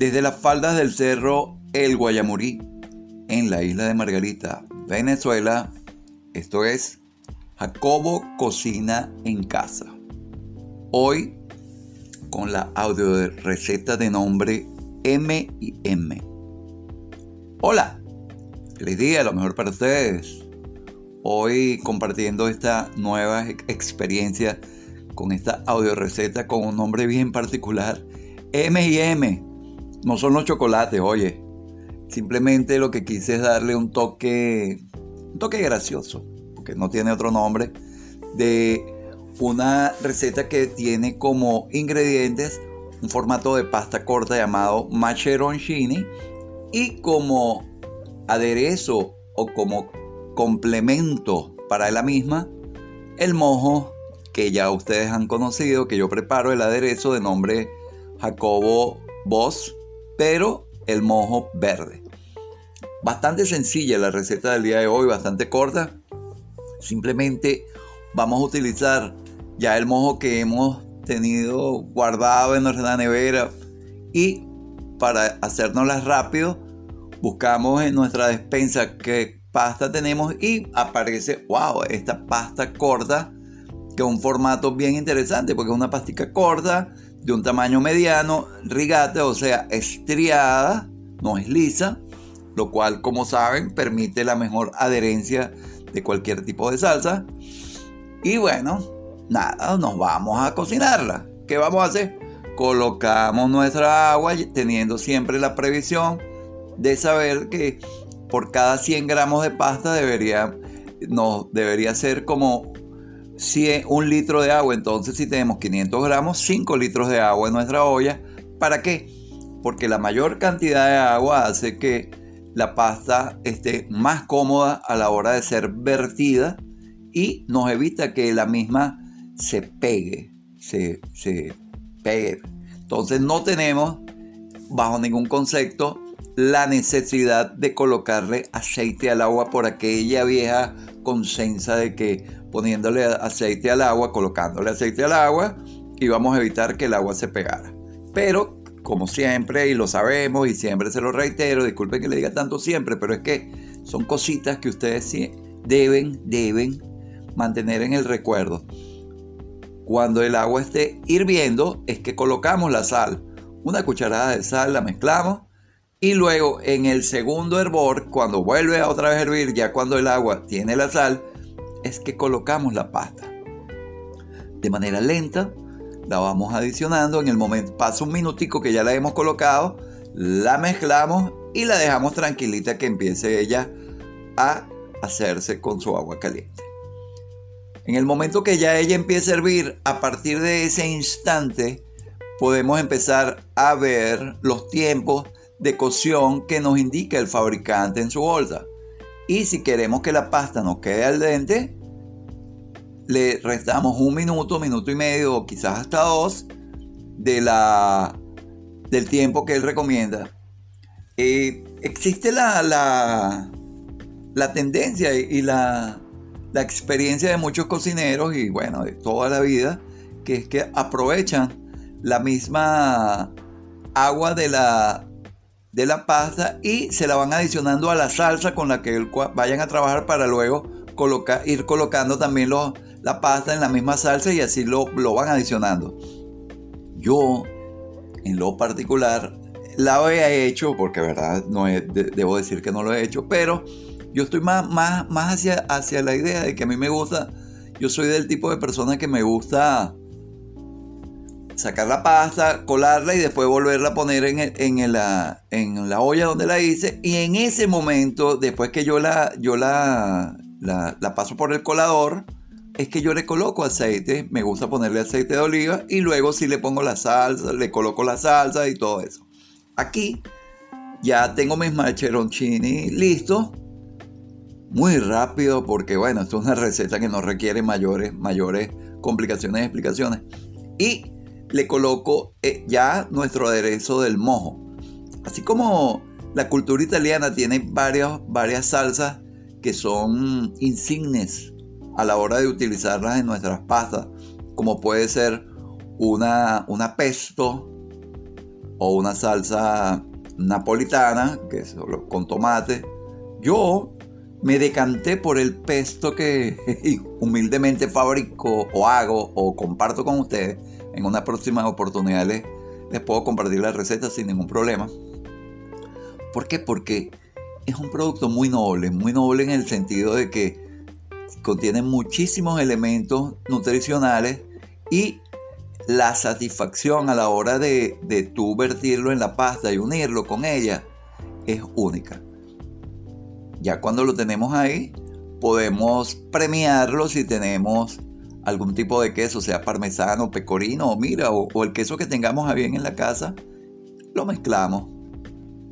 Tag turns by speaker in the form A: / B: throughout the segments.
A: Desde las faldas del cerro El Guayamurí, en la isla de Margarita, Venezuela, esto es Jacobo Cocina en Casa. Hoy con la audio receta de nombre M y M. Hola, feliz día, lo mejor para ustedes. Hoy compartiendo esta nueva experiencia con esta audio receta con un nombre bien particular. M y M. No son los chocolates, oye. Simplemente lo que quise es darle un toque, un toque gracioso, porque no tiene otro nombre, de una receta que tiene como ingredientes un formato de pasta corta llamado macheroncini y como aderezo o como complemento para la misma el mojo que ya ustedes han conocido, que yo preparo el aderezo de nombre Jacobo Boss, pero el mojo verde. Bastante sencilla la receta del día de hoy, bastante corta. Simplemente vamos a utilizar ya el mojo que hemos tenido guardado en nuestra nevera y para hacernoslas rápido buscamos en nuestra despensa qué pasta tenemos y aparece, wow, esta pasta corta que es un formato bien interesante porque es una pastica corta de un tamaño mediano, rigata, o sea, estriada, no es lisa, lo cual, como saben, permite la mejor adherencia de cualquier tipo de salsa. Y bueno, nada, nos vamos a cocinarla. ¿Qué vamos a hacer? Colocamos nuestra agua teniendo siempre la previsión de saber que por cada 100 gramos de pasta debería, no, debería ser como 100, un litro de agua. Entonces si tenemos 500 gramos, 5 litros de agua en nuestra olla. ¿Para qué? Porque la mayor cantidad de agua hace que la pasta esté más cómoda a la hora de ser vertida y nos evita que la misma se pegue, se, se pegue. Entonces no tenemos bajo ningún concepto la necesidad de colocarle aceite al agua por aquella vieja consensa de que poniéndole aceite al agua, colocándole aceite al agua, íbamos a evitar que el agua se pegara. Pero como siempre, y lo sabemos, y siempre se lo reitero, disculpen que le diga tanto siempre, pero es que son cositas que ustedes deben, deben mantener en el recuerdo. Cuando el agua esté hirviendo, es que colocamos la sal. Una cucharada de sal la mezclamos y luego en el segundo hervor, cuando vuelve a otra vez a hervir, ya cuando el agua tiene la sal, es que colocamos la pasta. De manera lenta, la vamos adicionando. En el momento, pasa un minutico que ya la hemos colocado, la mezclamos y la dejamos tranquilita que empiece ella a hacerse con su agua caliente. En el momento que ya ella empiece a hervir, a partir de ese instante podemos empezar a ver los tiempos de cocción que nos indica el fabricante en su bolsa. Y si queremos que la pasta nos quede al dente, le restamos un minuto, minuto y medio o quizás hasta dos de la, del tiempo que él recomienda. Eh, existe la, la, la, tendencia y la, la experiencia de muchos cocineros y bueno, de toda la vida, que es que aprovechan la misma agua de la, de la pasta y se la van adicionando a la salsa con la que vayan a trabajar para luego ir colocando también los, la pasta en la misma salsa y así lo, lo van adicionando. Yo, en lo particular, la he hecho, porque verdad no debo decir que no lo he hecho, pero yo estoy más, más, más hacia, hacia la idea de que a mí me gusta, yo soy del tipo de persona que me gusta sacar la pasta, colarla y después volverla a poner en, en, la, en la olla donde la hice. Y en ese momento, después que yo la, yo la, la, la paso por el colador, es que yo le coloco aceite, me gusta ponerle aceite de oliva y luego si le pongo la salsa, le coloco la salsa y todo eso. Aquí ya tengo mis macheroncini listos. Muy rápido porque bueno, esto es una receta que no requiere mayores, mayores complicaciones explicaciones. Y le coloco eh, ya nuestro aderezo del mojo. Así como la cultura italiana tiene varias, varias salsas que son insignes a la hora de utilizarlas en nuestras pastas, como puede ser una, una pesto, o una salsa napolitana, que es con tomate. Yo me decanté por el pesto que humildemente fabrico o hago o comparto con ustedes. En una próxima oportunidad les, les puedo compartir la receta sin ningún problema. ¿Por qué? Porque es un producto muy noble, muy noble en el sentido de que contiene muchísimos elementos nutricionales y la satisfacción a la hora de, de tú vertirlo en la pasta y unirlo con ella es única. Ya cuando lo tenemos ahí, podemos premiarlo si tenemos algún tipo de queso, sea parmesano, pecorino o mira, o, el queso que tengamos a bien en la casa, lo mezclamos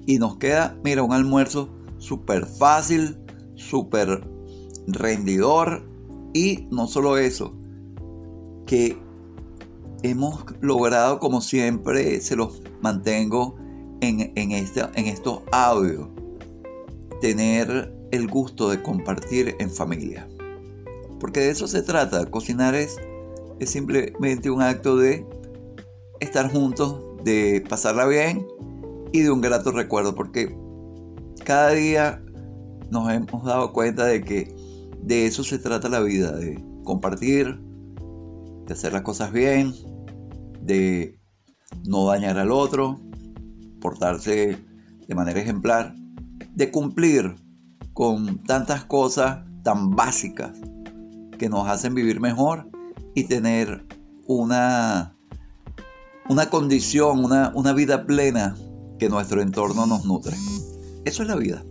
A: y nos queda, mira, un almuerzo súper fácil, súper rendidor y no solo eso, que hemos logrado como siempre, se los mantengo en, en, en estos audios, tener el gusto de compartir en familia. Porque de eso se trata, cocinar es, es simplemente un acto de estar juntos, de pasarla bien y de un grato recuerdo, porque cada día nos hemos dado cuenta de que de eso se trata la vida, de compartir, de hacer las cosas bien, de no dañar al otro, portarse de manera ejemplar, de cumplir con tantas cosas tan básicas que nos hacen vivir mejor y tener una, una condición, una, una vida plena que nuestro entorno nos nutre. Eso es la vida.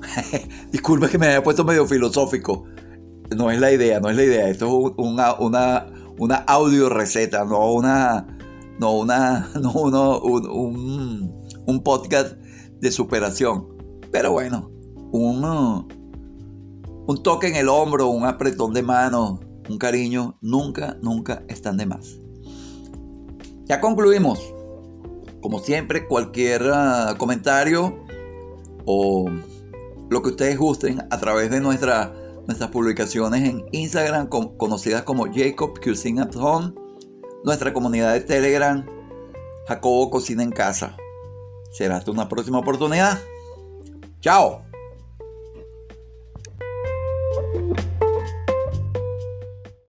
A: Disculpa que me haya puesto medio filosófico. No es la idea, no es la idea. Esto es una, una, una audio receta, no una. No una. No uno, un, un, podcast de superación. Pero bueno, un, un toque en el hombro, un apretón de mano, un cariño, nunca, nunca están de más. Ya concluimos. Como siempre, cualquier uh, comentario o lo que ustedes gusten a través de nuestra, nuestras publicaciones en Instagram conocidas como Jacob Cuisine at Home, nuestra comunidad de Telegram, Jacobo Cocina en Casa. Será hasta una próxima oportunidad. Chao.